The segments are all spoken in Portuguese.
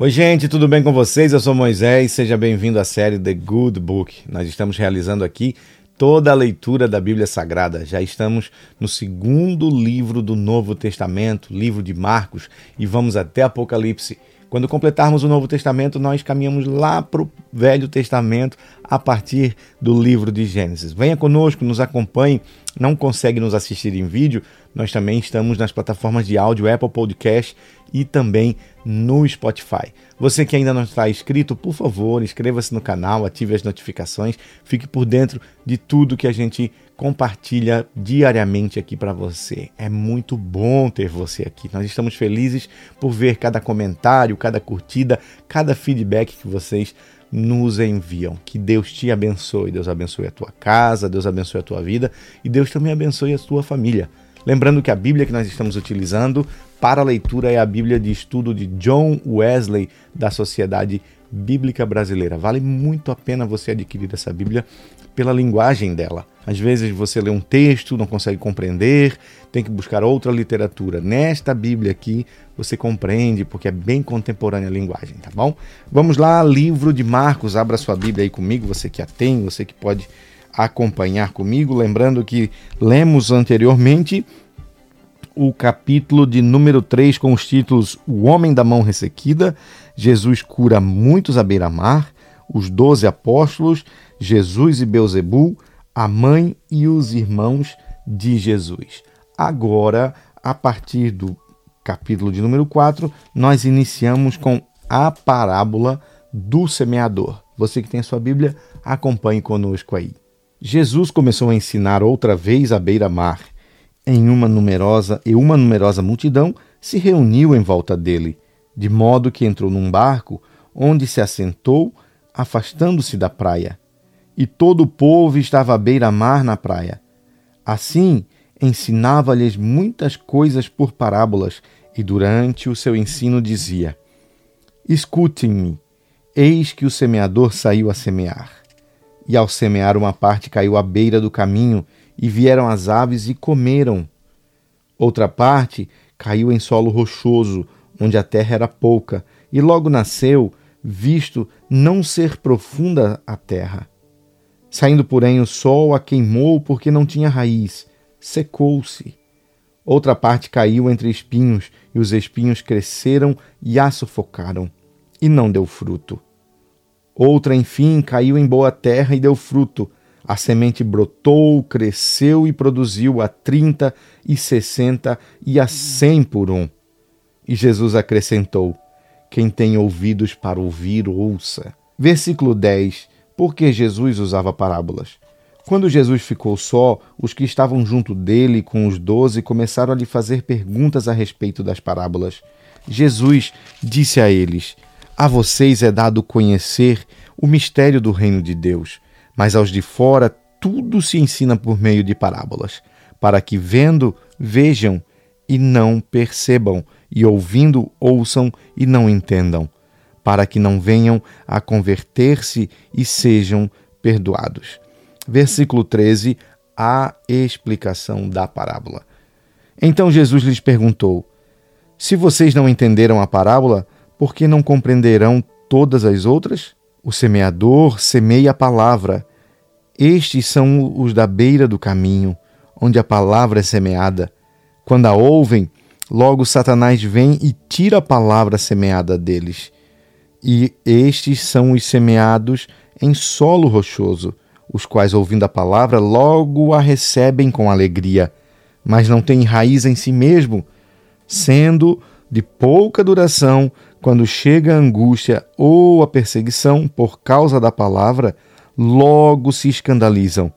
Oi, gente, tudo bem com vocês? Eu sou Moisés, seja bem-vindo à série The Good Book. Nós estamos realizando aqui toda a leitura da Bíblia Sagrada. Já estamos no segundo livro do Novo Testamento, livro de Marcos, e vamos até Apocalipse. Quando completarmos o Novo Testamento, nós caminhamos lá para o Velho Testamento a partir do livro de Gênesis. Venha conosco, nos acompanhe. Não consegue nos assistir em vídeo? Nós também estamos nas plataformas de áudio Apple Podcast e também no Spotify. Você que ainda não está inscrito, por favor, inscreva-se no canal, ative as notificações, fique por dentro de tudo que a gente compartilha diariamente aqui para você. É muito bom ter você aqui. Nós estamos felizes por ver cada comentário, cada curtida, cada feedback que vocês nos enviam. Que Deus te abençoe, Deus abençoe a tua casa, Deus abençoe a tua vida e Deus também abençoe a tua família. Lembrando que a Bíblia que nós estamos utilizando para leitura é a Bíblia de estudo de John Wesley, da Sociedade Bíblica Brasileira. Vale muito a pena você adquirir essa Bíblia pela linguagem dela. Às vezes você lê um texto, não consegue compreender, tem que buscar outra literatura. Nesta Bíblia aqui você compreende, porque é bem contemporânea a linguagem, tá bom? Vamos lá, livro de Marcos. Abra sua Bíblia aí comigo, você que a tem, você que pode acompanhar comigo. Lembrando que lemos anteriormente o capítulo de número 3 com os títulos O Homem da Mão Ressequida, Jesus cura muitos à beira-mar, os doze apóstolos, Jesus e Beuzebu, a mãe e os irmãos de Jesus. Agora, a partir do capítulo de número 4, nós iniciamos com a parábola do semeador. Você que tem a sua Bíblia, acompanhe conosco aí. Jesus começou a ensinar outra vez à beira-mar em uma numerosa e uma numerosa multidão se reuniu em volta dele, de modo que entrou num barco, onde se assentou, afastando-se da praia. E todo o povo estava à beira-mar na praia. Assim, ensinava-lhes muitas coisas por parábolas, e durante o seu ensino dizia: Escutem-me, eis que o semeador saiu a semear. E ao semear, uma parte caiu à beira do caminho, e vieram as aves e comeram. Outra parte caiu em solo rochoso, onde a terra era pouca, e logo nasceu, visto não ser profunda a terra. Saindo, porém, o sol a queimou porque não tinha raiz, secou-se. Outra parte caiu entre espinhos, e os espinhos cresceram e a sufocaram, e não deu fruto. Outra, enfim, caiu em boa terra e deu fruto, a semente brotou, cresceu e produziu a trinta e sessenta e a cem por um. E Jesus acrescentou: Quem tem ouvidos para ouvir, ouça. Versículo 10. Porque Jesus usava parábolas? Quando Jesus ficou só, os que estavam junto dele com os doze começaram a lhe fazer perguntas a respeito das parábolas. Jesus disse a eles: A vocês é dado conhecer o mistério do reino de Deus mas aos de fora tudo se ensina por meio de parábolas, para que vendo, vejam e não percebam, e ouvindo, ouçam e não entendam, para que não venham a converter-se e sejam perdoados. Versículo 13, a explicação da parábola. Então Jesus lhes perguntou: Se vocês não entenderam a parábola, por que não compreenderão todas as outras? O semeador semeia a palavra. Estes são os da beira do caminho, onde a palavra é semeada. Quando a ouvem, logo Satanás vem e tira a palavra semeada deles. E estes são os semeados em solo rochoso, os quais, ouvindo a palavra, logo a recebem com alegria, mas não têm raiz em si mesmo, sendo de pouca duração, quando chega a angústia ou a perseguição por causa da palavra, logo se escandalizam.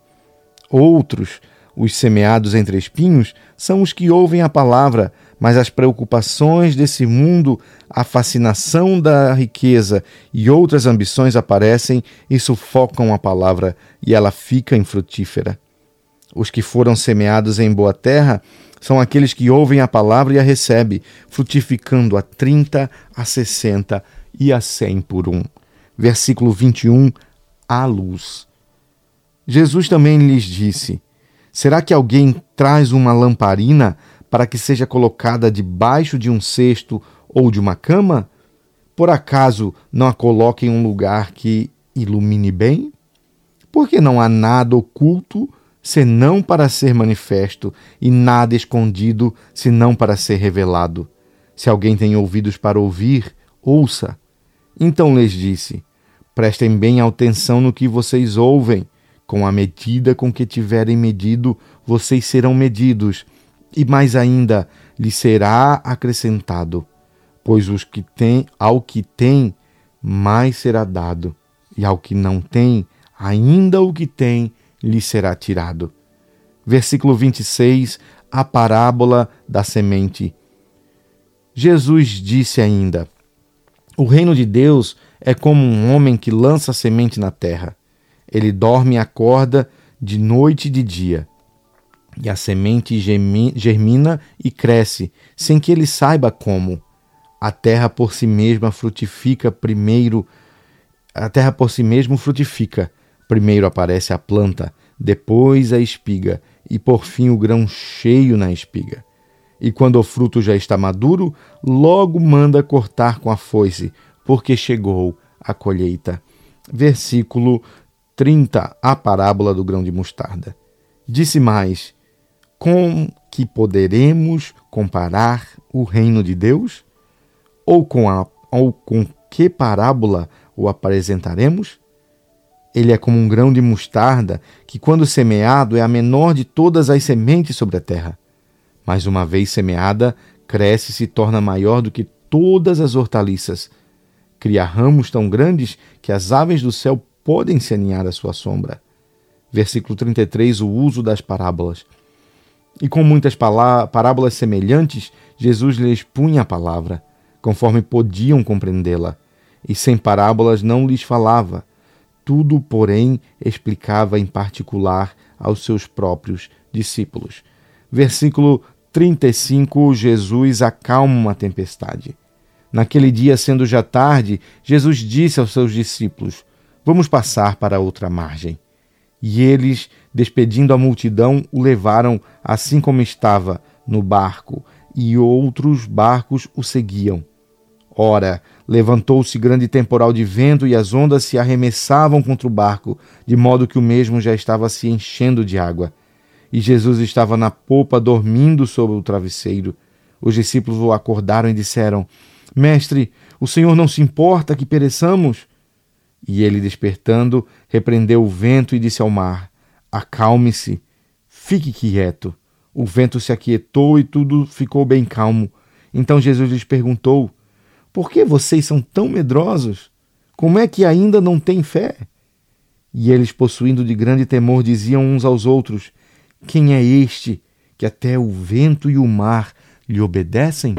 Outros, os semeados entre espinhos, são os que ouvem a palavra, mas as preocupações desse mundo, a fascinação da riqueza e outras ambições aparecem e sufocam a palavra, e ela fica infrutífera. Os que foram semeados em boa terra são aqueles que ouvem a palavra e a recebem, frutificando a 30, a 60 e a 100 por um. Versículo 21 à luz. Jesus também lhes disse: Será que alguém traz uma lamparina para que seja colocada debaixo de um cesto ou de uma cama? Por acaso não a coloque em um lugar que ilumine bem? Porque não há nada oculto senão para ser manifesto, e nada escondido senão para ser revelado. Se alguém tem ouvidos para ouvir, ouça. Então lhes disse: Prestem bem atenção no que vocês ouvem. Com a medida com que tiverem medido, vocês serão medidos, e mais ainda lhes será acrescentado. Pois os que têm, ao que tem, mais será dado, e ao que não tem, ainda o que tem lhe será tirado. Versículo 26, a parábola da semente. Jesus disse ainda: O reino de Deus é como um homem que lança semente na terra. Ele dorme e acorda de noite e de dia. E a semente germina e cresce, sem que ele saiba como. A terra por si mesma frutifica primeiro. A terra por si mesma frutifica. Primeiro aparece a planta, depois a espiga, e por fim o grão cheio na espiga. E quando o fruto já está maduro, logo manda cortar com a foice, porque chegou a colheita. Versículo 30, a parábola do grão de mostarda. Disse mais: Com que poderemos comparar o reino de Deus? Ou com, a, ou com que parábola o apresentaremos? Ele é como um grão de mostarda que, quando semeado, é a menor de todas as sementes sobre a terra. Mas, uma vez semeada, cresce e se torna maior do que todas as hortaliças cria ramos tão grandes que as aves do céu podem se aninhar à sua sombra. Versículo 33, o uso das parábolas. E com muitas parábolas semelhantes, Jesus lhes punha a palavra, conforme podiam compreendê-la, e sem parábolas não lhes falava. Tudo, porém, explicava em particular aos seus próprios discípulos. Versículo 35, Jesus acalma uma tempestade. Naquele dia, sendo já tarde, Jesus disse aos seus discípulos: Vamos passar para outra margem. E eles, despedindo a multidão, o levaram assim como estava, no barco, e outros barcos o seguiam. Ora, levantou-se grande temporal de vento e as ondas se arremessavam contra o barco, de modo que o mesmo já estava se enchendo de água. E Jesus estava na popa, dormindo sobre o travesseiro. Os discípulos o acordaram e disseram: Mestre, o Senhor não se importa que pereçamos? E ele, despertando, repreendeu o vento e disse ao mar: Acalme-se, fique quieto. O vento se aquietou e tudo ficou bem calmo. Então Jesus lhes perguntou: Por que vocês são tão medrosos? Como é que ainda não têm fé? E eles, possuindo de grande temor, diziam uns aos outros: Quem é este que até o vento e o mar lhe obedecem?